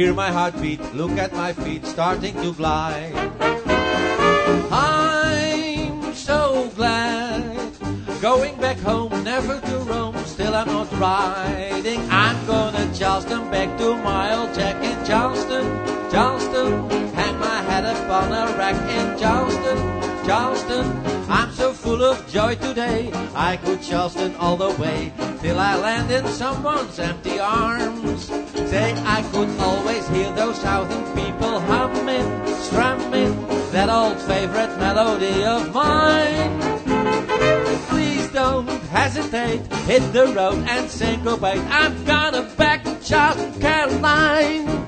Hear my heartbeat, look at my feet starting to fly. I'm so glad going back home, never to roam. Still I'm not riding. I'm gonna Charleston, back to my old Jack in Charleston, Charleston. Hang my head upon a rack in Charleston, Charleston. I'm so full of joy today. I could Charleston all the way till I land in someone's empty arms. Say I could always hear those southern people humming, strumming that old favorite melody of mine. Please don't hesitate, hit the road and syncopate. I'm gonna back to South Caroline.